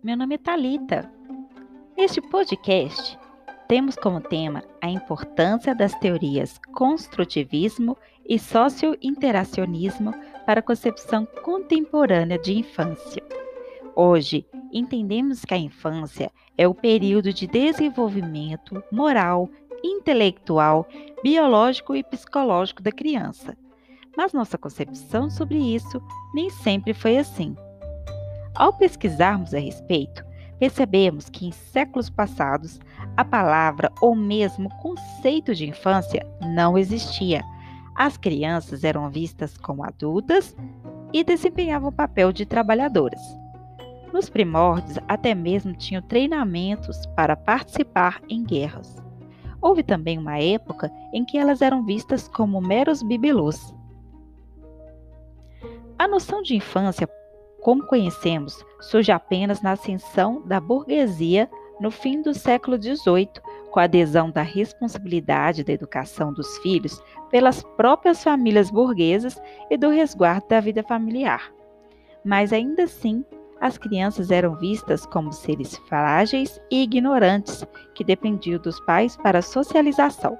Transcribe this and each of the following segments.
Meu nome é Talita. Neste podcast, temos como tema a importância das teorias construtivismo e socio-interacionismo para a concepção contemporânea de infância. Hoje, entendemos que a infância é o período de desenvolvimento moral, intelectual, biológico e psicológico da criança. Mas nossa concepção sobre isso nem sempre foi assim. Ao pesquisarmos a respeito, percebemos que em séculos passados a palavra ou mesmo conceito de infância não existia. As crianças eram vistas como adultas e desempenhavam o papel de trabalhadoras. Nos primórdios, até mesmo tinham treinamentos para participar em guerras. Houve também uma época em que elas eram vistas como meros bibelôs. A noção de infância como conhecemos, surge apenas na ascensão da burguesia no fim do século XVIII, com a adesão da responsabilidade da educação dos filhos pelas próprias famílias burguesas e do resguardo da vida familiar. Mas ainda assim, as crianças eram vistas como seres frágeis e ignorantes que dependiam dos pais para a socialização.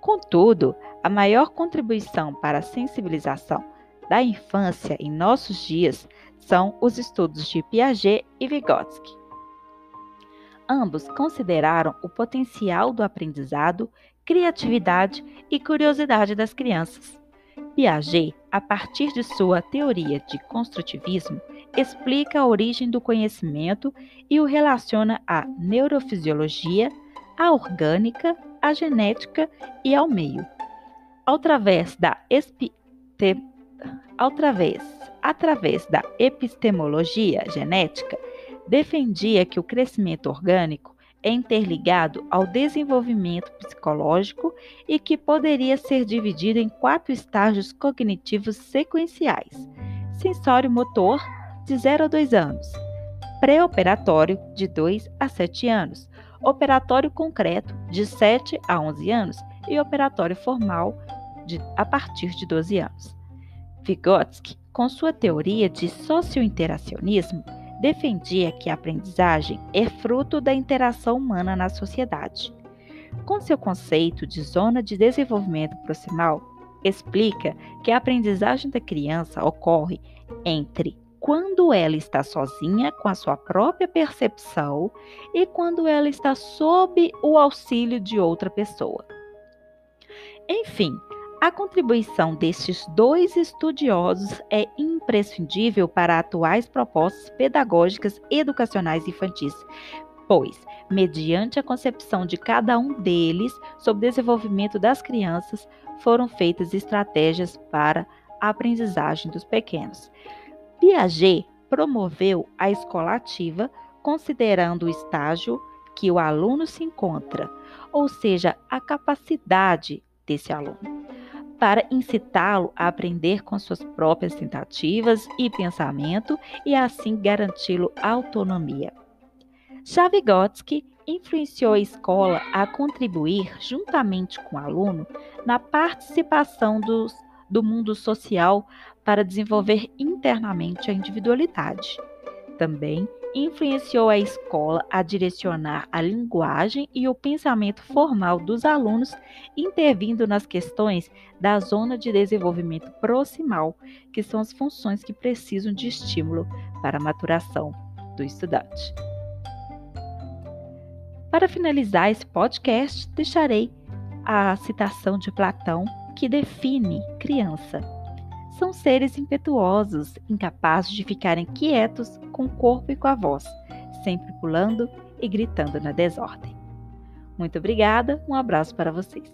Contudo, a maior contribuição para a sensibilização da infância em nossos dias são os estudos de Piaget e Vygotsky. Ambos consideraram o potencial do aprendizado, criatividade e curiosidade das crianças. Piaget, a partir de sua teoria de construtivismo, explica a origem do conhecimento e o relaciona à neurofisiologia, à orgânica, à genética e ao meio. Através da através, através da epistemologia genética, defendia que o crescimento orgânico é interligado ao desenvolvimento psicológico e que poderia ser dividido em quatro estágios cognitivos sequenciais: sensório-motor, de 0 a 2 anos, pré-operatório, de 2 a 7 anos, operatório concreto, de 7 a 11 anos, e operatório formal, de, a partir de 12 anos. Vygotsky, com sua teoria de sociointeracionismo, defendia que a aprendizagem é fruto da interação humana na sociedade. Com seu conceito de zona de desenvolvimento proximal, explica que a aprendizagem da criança ocorre entre quando ela está sozinha com a sua própria percepção e quando ela está sob o auxílio de outra pessoa. Enfim, a contribuição destes dois estudiosos é imprescindível para atuais propostas pedagógicas educacionais infantis, pois, mediante a concepção de cada um deles sobre o desenvolvimento das crianças, foram feitas estratégias para a aprendizagem dos pequenos. Piaget promoveu a escola ativa, considerando o estágio que o aluno se encontra, ou seja, a capacidade desse aluno para incitá-lo a aprender com suas próprias tentativas e pensamento e assim garanti-lo autonomia. Já Vygotsky influenciou a escola a contribuir, juntamente com o aluno, na participação dos, do mundo social para desenvolver internamente a individualidade. Também influenciou a escola a direcionar a linguagem e o pensamento formal dos alunos, intervindo nas questões da zona de desenvolvimento proximal, que são as funções que precisam de estímulo para a maturação do estudante. Para finalizar esse podcast, deixarei a citação de Platão que define criança são seres impetuosos, incapazes de ficarem quietos com o corpo e com a voz, sempre pulando e gritando na desordem. Muito obrigada, um abraço para vocês.